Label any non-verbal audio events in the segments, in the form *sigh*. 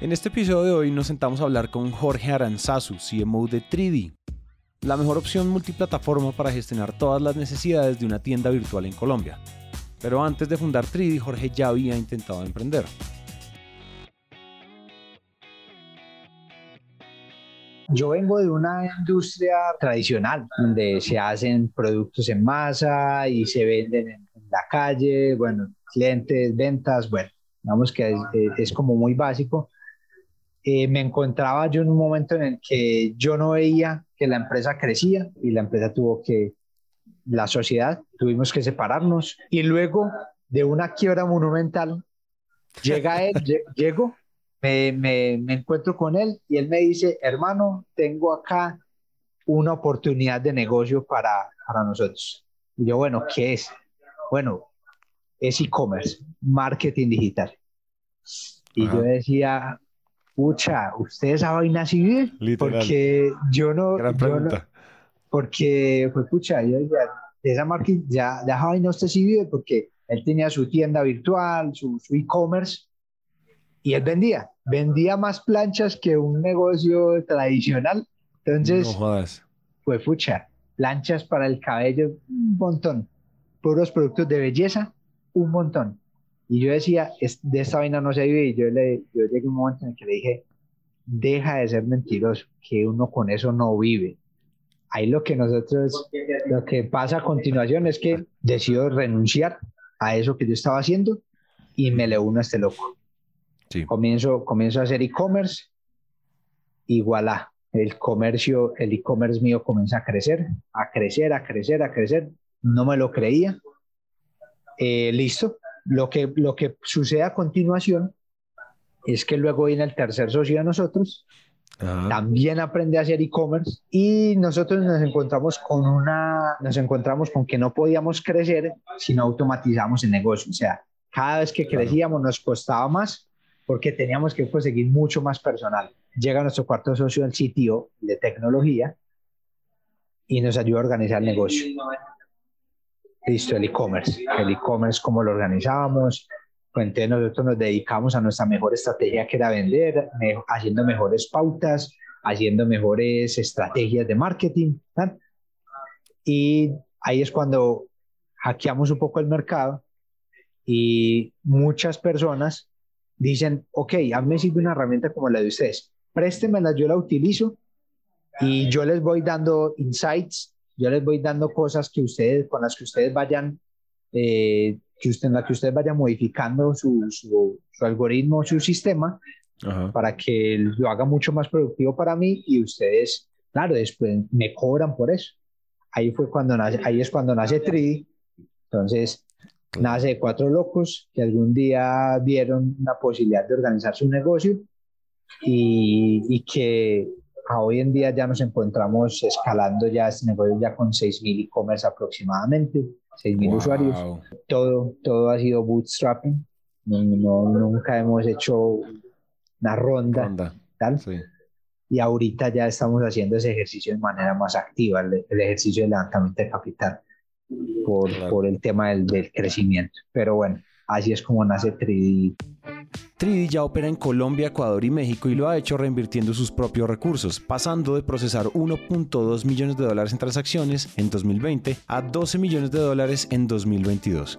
En este episodio de hoy nos sentamos a hablar con Jorge Aranzazu, CMO de 3D, la mejor opción multiplataforma para gestionar todas las necesidades de una tienda virtual en Colombia. Pero antes de fundar 3D, Jorge ya había intentado emprender. Yo vengo de una industria tradicional, donde se hacen productos en masa y se venden en, la calle, bueno, clientes, ventas, bueno, digamos que es como muy básico eh, me encontraba yo en un momento en el que yo no veía que la empresa crecía y la empresa tuvo que, la sociedad, tuvimos que separarnos y luego de una quiebra monumental, llega él, *laughs* llego, me, me, me encuentro con él y él me dice, hermano, tengo acá una oportunidad de negocio para, para nosotros. Y yo, bueno, ¿qué es? Bueno, es e-commerce, marketing digital. Y yo decía, pucha, ¿usted esa vaina así Porque yo no, Gran pregunta. porque, pues, pucha, yo esa marca ya, ya vaina usted sí vive porque él tenía su tienda virtual, su e-commerce, y él vendía, vendía más planchas que un negocio tradicional. Entonces, no jodas. pues pucha, planchas para el cabello, un montón. Puros productos de belleza, un montón. Y yo decía, de esta vaina no se vive. Y yo, le, yo llegué a un momento en el que le dije, deja de ser mentiroso, que uno con eso no vive. Ahí lo que nosotros, lo que pasa a continuación es que decido renunciar a eso que yo estaba haciendo y me le uno a este loco. Sí. Comienzo, comienzo a hacer e-commerce y voilà, el comercio, el e-commerce mío comienza a crecer, a crecer, a crecer, a crecer. No me lo creía. Eh, listo, lo que, lo que sucede a continuación es que luego viene el tercer socio de nosotros, también aprende a hacer e-commerce y nosotros nos encontramos con una, nos encontramos con que no podíamos crecer si no automatizamos el negocio. O sea, cada vez que crecíamos nos costaba más porque teníamos que conseguir mucho más personal. Llega nuestro cuarto socio, el sitio de tecnología, y nos ayuda a organizar el negocio listo, el e-commerce. El e-commerce, cómo lo organizábamos. Pues entonces nosotros nos dedicamos a nuestra mejor estrategia que era vender, haciendo mejores pautas, haciendo mejores estrategias de marketing. Y ahí es cuando hackeamos un poco el mercado y muchas personas dicen, ok, a mí me sirve una herramienta como la de ustedes, préstemela, yo la utilizo y yo les voy dando insights yo les voy dando cosas que ustedes, con las que ustedes vayan, eh, que usted, en la que ustedes vayan modificando su, su, su algoritmo, su sistema, para que lo haga mucho más productivo para mí y ustedes, claro, después me cobran por eso. Ahí fue cuando nace, ahí es cuando nace 3 Entonces, nace de cuatro locos que algún día vieron la posibilidad de organizar su negocio y, y que hoy en día ya nos encontramos escalando ya este negocio ya con 6.000 e-commerce aproximadamente, 6.000 usuarios. Todo, todo ha sido bootstrapping. No, nunca hemos hecho una ronda. Tal. Y ahorita ya estamos haciendo ese ejercicio de manera más activa, el, ejercicio de levantamiento de capital, por, por el tema del, del crecimiento. Pero bueno, así es como nace 3D 3D ya opera en Colombia, Ecuador y México y lo ha hecho reinvirtiendo sus propios recursos, pasando de procesar 1.2 millones de dólares en transacciones en 2020 a 12 millones de dólares en 2022.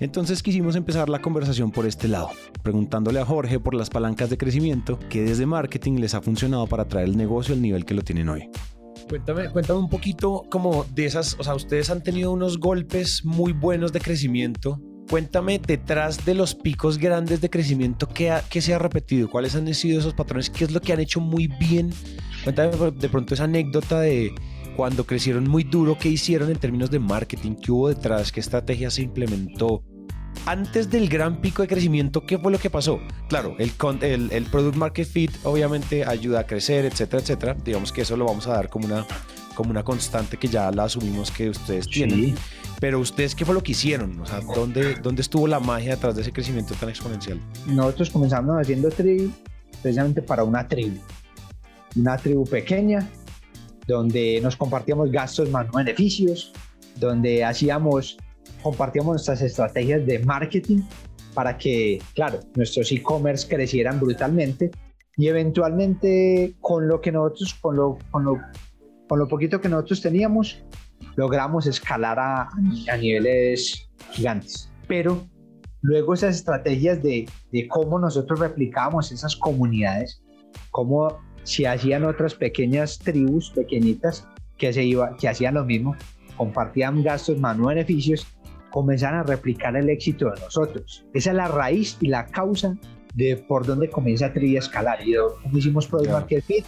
Entonces quisimos empezar la conversación por este lado, preguntándole a Jorge por las palancas de crecimiento que desde marketing les ha funcionado para traer el negocio al nivel que lo tienen hoy. Cuéntame, cuéntame un poquito como de esas, o sea, ustedes han tenido unos golpes muy buenos de crecimiento Cuéntame detrás de los picos grandes de crecimiento, ¿qué, ¿qué, se ha repetido? ¿Cuáles han sido esos patrones? ¿Qué es lo que han hecho muy bien? Cuéntame de pronto esa anécdota de cuando crecieron muy duro, ¿qué hicieron en términos de marketing? ¿Qué hubo detrás? ¿Qué estrategia se implementó? antes del gran pico de crecimiento, ¿qué fue lo que pasó? Claro, el, el, el Product Market Fit obviamente ayuda a crecer, etcétera, etcétera. Digamos que eso lo vamos a dar como una, como una constante que ya la asumimos que ustedes tienen. Pero ustedes, ¿qué fue lo que hicieron? O sea, ¿dónde, ¿dónde estuvo la magia detrás de ese crecimiento tan exponencial? Nosotros comenzamos haciendo tribu precisamente para una tribu. Una tribu pequeña, donde nos compartíamos gastos más beneficios, donde hacíamos, compartíamos nuestras estrategias de marketing para que, claro, nuestros e-commerce crecieran brutalmente y eventualmente con lo que nosotros, con lo, con lo, con lo poquito que nosotros teníamos, logramos escalar a, a niveles gigantes. Pero luego esas estrategias de, de cómo nosotros replicábamos esas comunidades, cómo se hacían otras pequeñas tribus pequeñitas que, se iba, que hacían lo mismo, compartían gastos más no beneficios, comenzaron a replicar el éxito de nosotros. Esa es la raíz y la causa de por dónde comienza Tribu a escalar y cómo hicimos Product Market Fit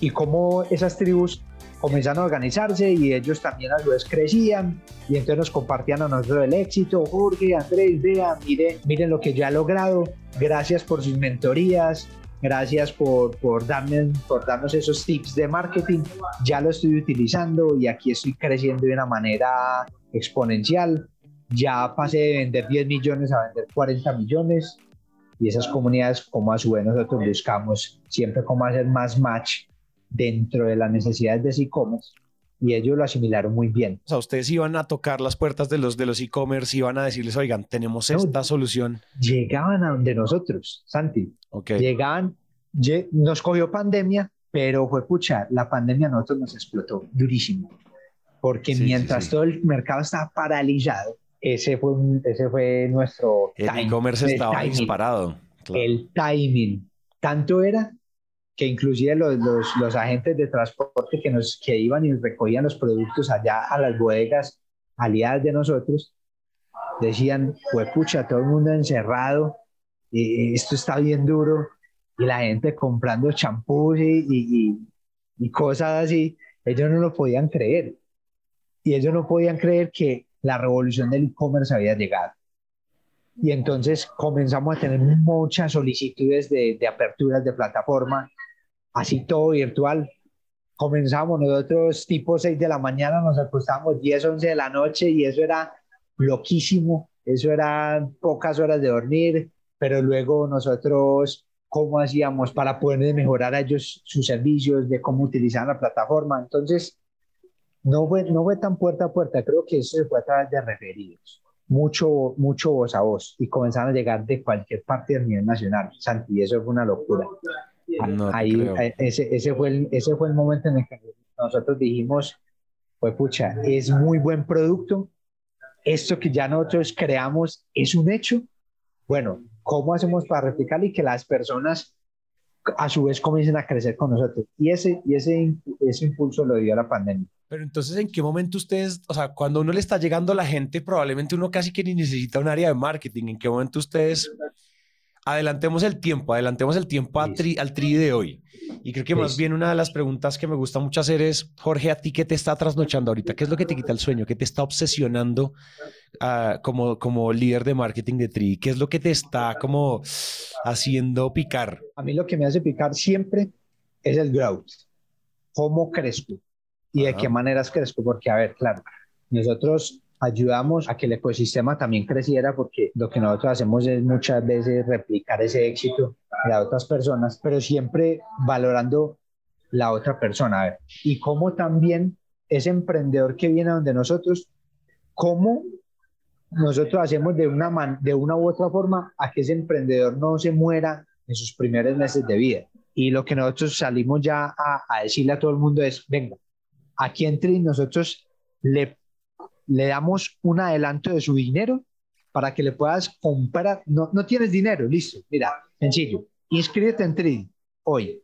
y cómo esas tribus comenzaron a organizarse y ellos también a su vez crecían y entonces nos compartían a nosotros el éxito. Jorge, Andrés, vean, miren, miren lo que yo he logrado. Gracias por sus mentorías. Gracias por, por, darme, por darnos esos tips de marketing. Ya lo estoy utilizando y aquí estoy creciendo de una manera exponencial. Ya pasé de vender 10 millones a vender 40 millones. Y esas comunidades, como a su vez nosotros buscamos siempre cómo hacer más match dentro de las necesidades de e-commerce y ellos lo asimilaron muy bien. O sea, ustedes iban a tocar las puertas de los de los e-commerce, iban a decirles, oigan, tenemos esta solución. Llegaban a donde nosotros, Santi. Okay. Llegaban, nos cogió pandemia, pero fue pucha, la pandemia a nosotros nos explotó durísimo. Porque mientras todo el mercado estaba paralizado, ese fue, ese fue nuestro... El e-commerce estaba disparado. El timing. Tanto era que inclusive los, los, agentes de transporte que, nos, que iban y recogían los productos allá a las bodegas aliadas de nosotros, decían, pues pucha, todo el mundo encerrado, y esto está bien duro, y la gente comprando champús y, y, y, cosas así, ellos no lo podían creer. Y ellos no podían creer que la revolución del e-commerce había llegado. Y entonces comenzamos a tener muchas solicitudes de, de aperturas de plataforma así todo virtual. Comenzamos nosotros tipo 6 de la mañana, nos acostamos 10, 11 de la noche y eso era loquísimo, eso eran pocas horas de dormir, pero luego nosotros cómo hacíamos para poder mejorar a ellos sus servicios, de cómo utilizar la plataforma. Entonces, no fue, no fue tan puerta a puerta, creo que eso fue a través de referidos, mucho, mucho voz a voz y comenzaron a llegar de cualquier parte del nivel nacional. Santi, eso fue una locura. Ahí, ese, ese, fue el, ese fue el momento en el que nosotros dijimos, pues pucha, es muy buen producto, esto que ya nosotros creamos es un hecho. Bueno, ¿cómo hacemos para replicarlo y que las personas a su vez comiencen a crecer con nosotros? Y ese, y ese, ese impulso lo dio la pandemia. Pero entonces, ¿en qué momento ustedes, o sea, cuando uno le está llegando a la gente, probablemente uno casi que ni necesita un área de marketing, ¿en qué momento ustedes adelantemos el tiempo, adelantemos el tiempo al tri de hoy. Y creo que más bien una de las preguntas que me gusta mucho hacer es, Jorge, ¿a ti qué te está trasnochando ahorita? ¿Qué es lo que te quita el sueño? ¿Qué te está obsesionando uh, como, como líder de marketing de Tri? ¿Qué es lo que te está como haciendo picar? A mí lo que me hace picar siempre es el growth. ¿Cómo crezco? ¿Y de qué maneras crezco? Porque, a ver, claro, nosotros ayudamos a que el ecosistema también creciera porque lo que nosotros hacemos es muchas veces replicar ese éxito de otras personas, pero siempre valorando la otra persona. y cómo también ese emprendedor que viene donde nosotros, cómo nosotros hacemos de una, de una u otra forma a que ese emprendedor no se muera en sus primeros meses de vida. Y lo que nosotros salimos ya a, a decirle a todo el mundo es, venga, aquí entre nosotros le le damos un adelanto de su dinero para que le puedas comprar. No, no tienes dinero, listo. Mira, sencillo. Inscríbete en Tridi hoy.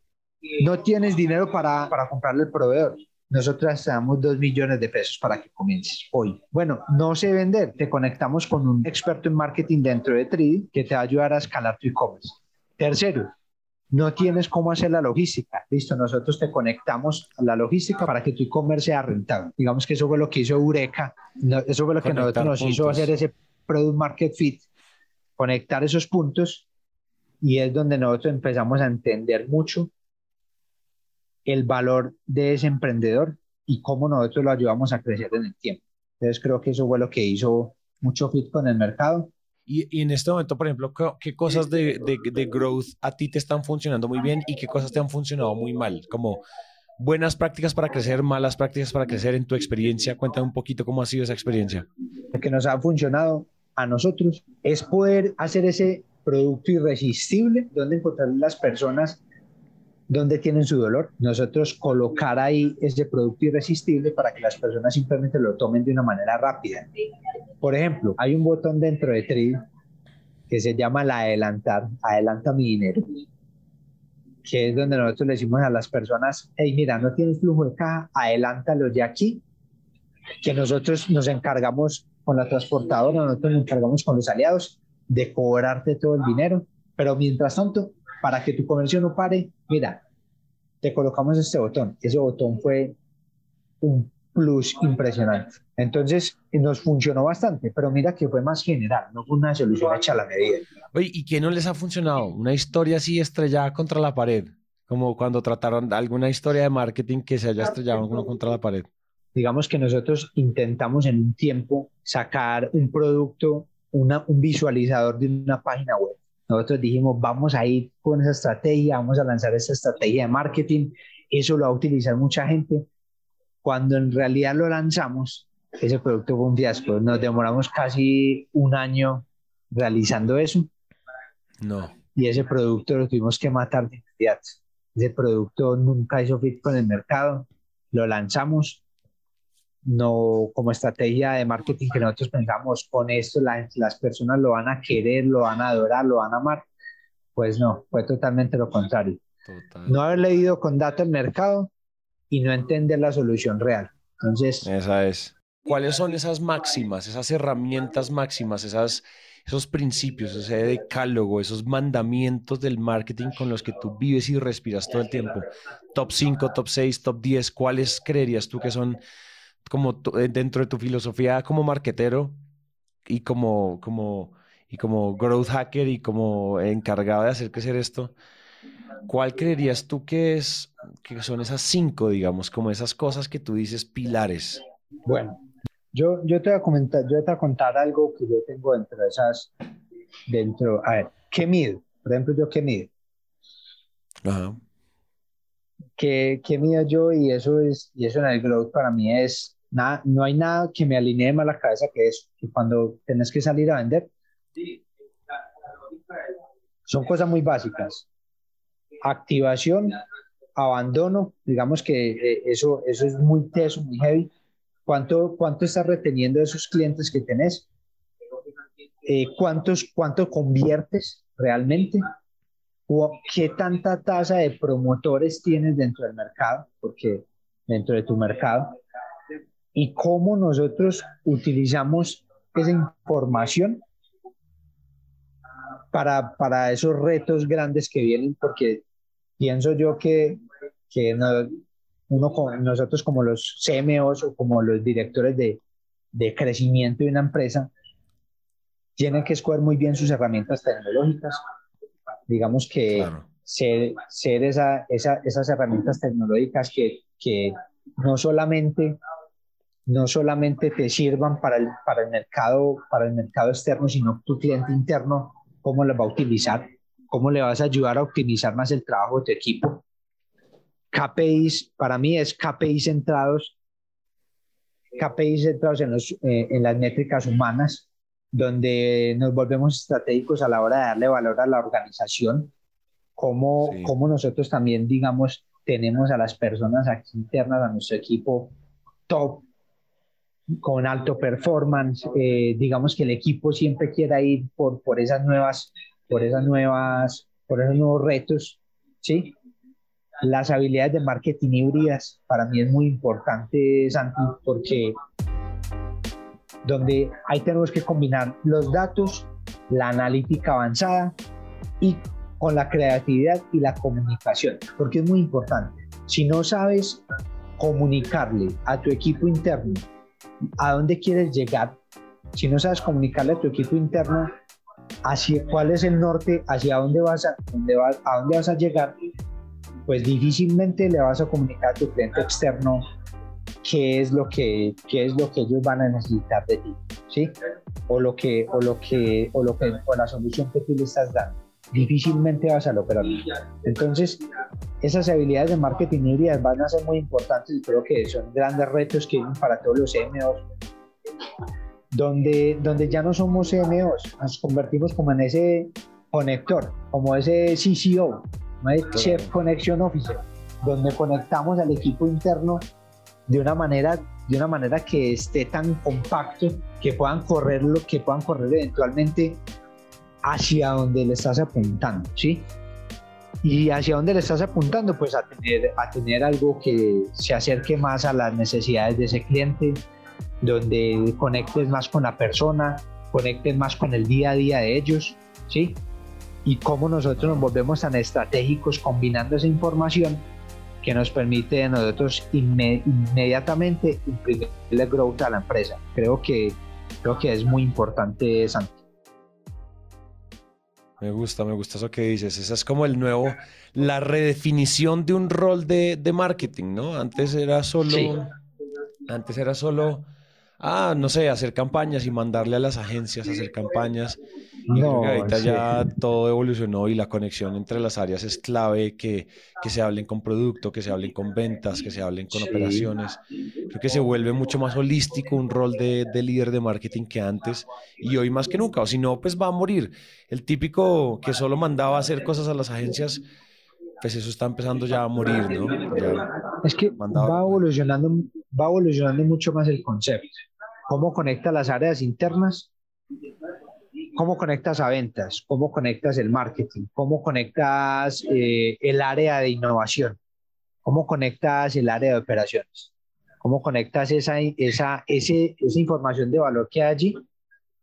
No tienes dinero para, para comprarle el proveedor. Nosotros te damos dos millones de pesos para que comiences hoy. Bueno, no sé vender. Te conectamos con un experto en marketing dentro de Tridi que te va a ayudar a escalar tu e-commerce. Tercero, no tienes cómo hacer la logística. Listo, nosotros te conectamos a la logística para que tu e-commerce sea rentable. Digamos que eso fue lo que hizo Eureka, eso fue lo que nosotros nos hizo hacer ese Product Market Fit conectar esos puntos y es donde nosotros empezamos a entender mucho el valor de ese emprendedor y cómo nosotros lo ayudamos a crecer en el tiempo. Entonces creo que eso fue lo que hizo mucho fit con el mercado. Y, en este momento, por ejemplo, ¿qué, cosas de, de, de, growth a ti te están funcionando muy bien y qué cosas te han funcionado muy mal? Como buenas prácticas para crecer, malas prácticas para crecer en tu experiencia. Cuéntame un poquito cómo ha sido esa experiencia. Lo que nos ha funcionado a nosotros es poder hacer ese producto irresistible, donde encontrar las personas donde tienen su dolor. Nosotros colocar ahí ese producto irresistible para que las personas simplemente lo tomen de una manera rápida. Por ejemplo, hay un botón dentro de Trade que se llama la adelantar, adelanta mi dinero, que es donde nosotros le decimos a las personas, hey, mira, no tienes flujo de caja, adelántalo ya aquí, que nosotros nos encargamos con la transportadora, nosotros nos encargamos con los aliados de cobrarte todo el dinero, pero mientras tanto, para que tu comercio no pare, mira, te colocamos este botón. Ese botón fue un plus impresionante. Entonces nos funcionó bastante, pero mira que fue más general, no fue una solución hecha a la medida. Oye, ¿y qué no les ha funcionado? Una historia así estrellada contra la pared, como cuando trataron alguna historia de marketing que se haya estrellado uno contra la pared. Digamos que nosotros intentamos en un tiempo sacar un producto, una, un visualizador de una página web nosotros dijimos, vamos a ir con esa estrategia, vamos a lanzar esa estrategia de marketing, eso lo va a utilizar mucha gente. Cuando en realidad lo lanzamos, ese producto fue un fiasco. Nos demoramos casi un año realizando eso. No. Y ese producto lo tuvimos que matar de inmediato. Ese producto nunca hizo fit con el mercado. Lo lanzamos no como estrategia de marketing que nosotros pensamos con esto las personas lo van a querer, lo van a adorar, lo van a amar. Pues no, fue totalmente lo contrario. No haber leído con data el mercado y no entender la solución real. Entonces, esa es. ¿Cuáles son esas máximas, esas herramientas máximas, esas, esos principios, ese decálogo, esos mandamientos del marketing con los que tú vives y respiras todo el tiempo? Top 5, top 6, top 10, ¿cuáles creerías tú que son como eh, dentro de tu filosofía como marketero y como, como, y como growth hacker y como encargado de hacer crecer esto, ¿cuál creerías tú que, es, que son esas cinco, digamos, como esas cosas que tú dices pilares? Bueno, yo, yo, te voy a comentar, yo te voy a contar algo que yo tengo dentro de esas, dentro, a ver, ¿qué mido? Por ejemplo, yo qué mido. Ajá. ¿Qué, qué mido yo? Y eso es, y eso en el growth para mí es Nada, no hay nada que me alinee más la cabeza que eso, que cuando tenés que salir a vender. Son cosas muy básicas. Activación, abandono, digamos que eh, eso, eso es muy teso, muy heavy. ¿Cuánto, cuánto estás reteniendo de esos clientes que tenés? Eh, ¿cuántos, ¿Cuánto conviertes realmente? ¿Qué tanta tasa de promotores tienes dentro del mercado? Porque dentro de tu mercado y cómo nosotros utilizamos esa información para, para esos retos grandes que vienen, porque pienso yo que, que uno nosotros como los CMOs o como los directores de, de crecimiento de una empresa, tienen que escoger muy bien sus herramientas tecnológicas. Digamos que ser, ser esa, esa, esas herramientas tecnológicas que, que no solamente no solamente te sirvan para el, para el, mercado, para el mercado externo, sino tu cliente interno, cómo lo va a utilizar, cómo le vas a ayudar a optimizar más el trabajo de tu equipo. KPIs, para mí es KPIs centrados, KPIs centrados en, los, eh, en las métricas humanas, donde nos volvemos estratégicos a la hora de darle valor a la organización, cómo, cómo nosotros también, digamos, tenemos a las personas aquí internas, a nuestro equipo top, con alto performance, eh, digamos que el equipo siempre quiera ir por, por esas nuevas, por esas nuevas, por esos nuevos retos, ¿sí? Las habilidades de marketing híbridas para mí es muy importante, Santi, porque donde ahí tenemos que combinar los datos, la analítica avanzada y con la creatividad y la comunicación, porque es muy importante. Si no sabes comunicarle a tu equipo interno a dónde quieres llegar, si no sabes comunicarle a tu equipo interno hacia cuál es el norte, hacia dónde vas a, a dónde vas a llegar, pues difícilmente le vas a comunicar a tu cliente externo qué es lo que, qué es lo que ellos van a necesitar de ti, ¿sí? O lo que, o lo que, o lo que, o la solución que tú le estás dando. Difícilmente vas a lograrlo. Entonces, esas habilidades de marketing híbridas van a ser muy importantes y creo que son grandes retos que vienen para todos los CMOs donde, donde ya no somos CMOs, nos convertimos como en ese conector, como ese CCO, ese Chef Connection Officer, donde conectamos al equipo interno de una manera de una manera que esté tan compacto que puedan correr lo que puedan correr eventualmente hacia donde le estás apuntando, ¿sí? Y hacia dónde le estás apuntando, pues a tener, a tener algo que se acerque más a las necesidades de ese cliente, donde conectes más con la persona, conectes más con el día a día de ellos, ¿sí? Y cómo nosotros nos volvemos tan estratégicos combinando esa información que nos permite a nosotros inmediatamente imprimirle growth a la empresa. Creo que, creo que es muy importante, Santi. Me gusta, me gusta eso que dices. Esa es como el nuevo, la redefinición de un rol de, de marketing, ¿no? Antes era solo, antes era solo ah, no sé, hacer campañas y mandarle a las agencias a hacer campañas. Y no, ahorita ya todo evolucionó y la conexión entre las áreas es clave, que, que se hablen con producto, que se hablen con ventas, que se hablen con operaciones. Creo que se vuelve mucho más holístico un rol de, de, líder de marketing que antes y hoy más que nunca, o si no, pues va a morir. El típico que solo mandaba hacer cosas a las agencias, pues eso está empezando ya a morir, ¿no? es que va evolucionando, va evolucionando mucho más el concepto cómo conectas las áreas internas, cómo conectas a ventas, cómo conectas el marketing, cómo conectas eh, el área de innovación, cómo conectas el área de operaciones, cómo conectas esa, esa, ese, esa información de valor que hay allí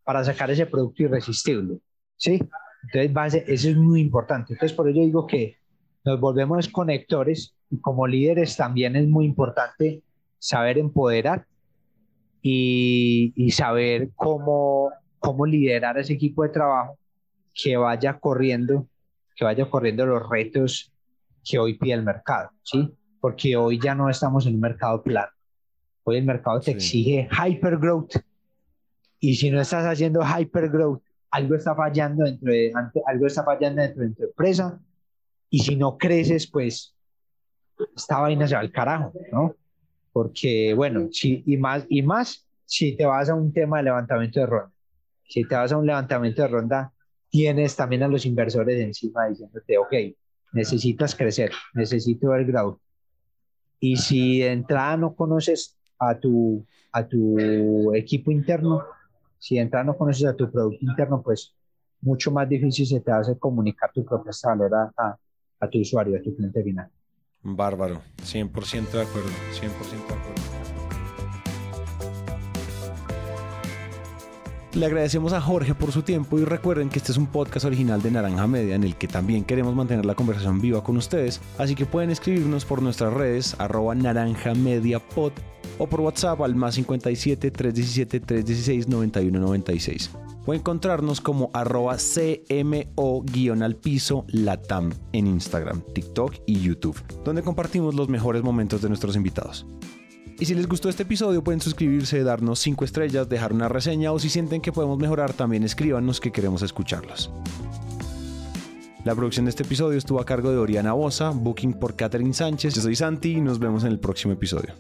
para sacar ese producto irresistible. ¿sí? Entonces, base, eso es muy importante. Entonces, por ello digo que nos volvemos conectores y como líderes también es muy importante saber empoderar y, saber cómo, cómo liderar ese equipo de trabajo que vaya corriendo, que vaya corriendo los retos que hoy pide el mercado, ¿sí? Porque hoy ya no estamos en un mercado plano. Hoy el mercado te exige hyper growth y si no estás haciendo hyper growth, algo está fallando dentro de, algo está fallando dentro de tu empresa y si no creces, pues esta vaina se va al carajo, ¿no? Porque bueno, si, y, más, y más si te vas a un tema de levantamiento de ronda. Si te vas a un levantamiento de ronda, tienes también a los inversores encima diciéndote, ok, necesitas crecer, necesito ver growth. Y si de entrada no conoces a tu, a tu equipo interno, si de entrada no conoces a tu producto interno, pues mucho más difícil se te hace comunicar tu propuesta de valor a, a tu usuario, a tu cliente final. Bárbaro, 100% de acuerdo, 100% de acuerdo. Le agradecemos a Jorge por su tiempo y recuerden que este es un podcast original de Naranja Media en el que también queremos mantener la conversación viva con ustedes, así que pueden escribirnos por nuestras redes arroba naranja o por WhatsApp al más 57 317 316 9196 o encontrarnos como arroba CMO-al piso Latam en Instagram, TikTok y YouTube, donde compartimos los mejores momentos de nuestros invitados. Y si les gustó este episodio pueden suscribirse, darnos 5 estrellas, dejar una reseña o si sienten que podemos mejorar también escríbanos que queremos escucharlos. La producción de este episodio estuvo a cargo de Oriana Bosa, booking por Catherine Sánchez. Yo soy Santi y nos vemos en el próximo episodio.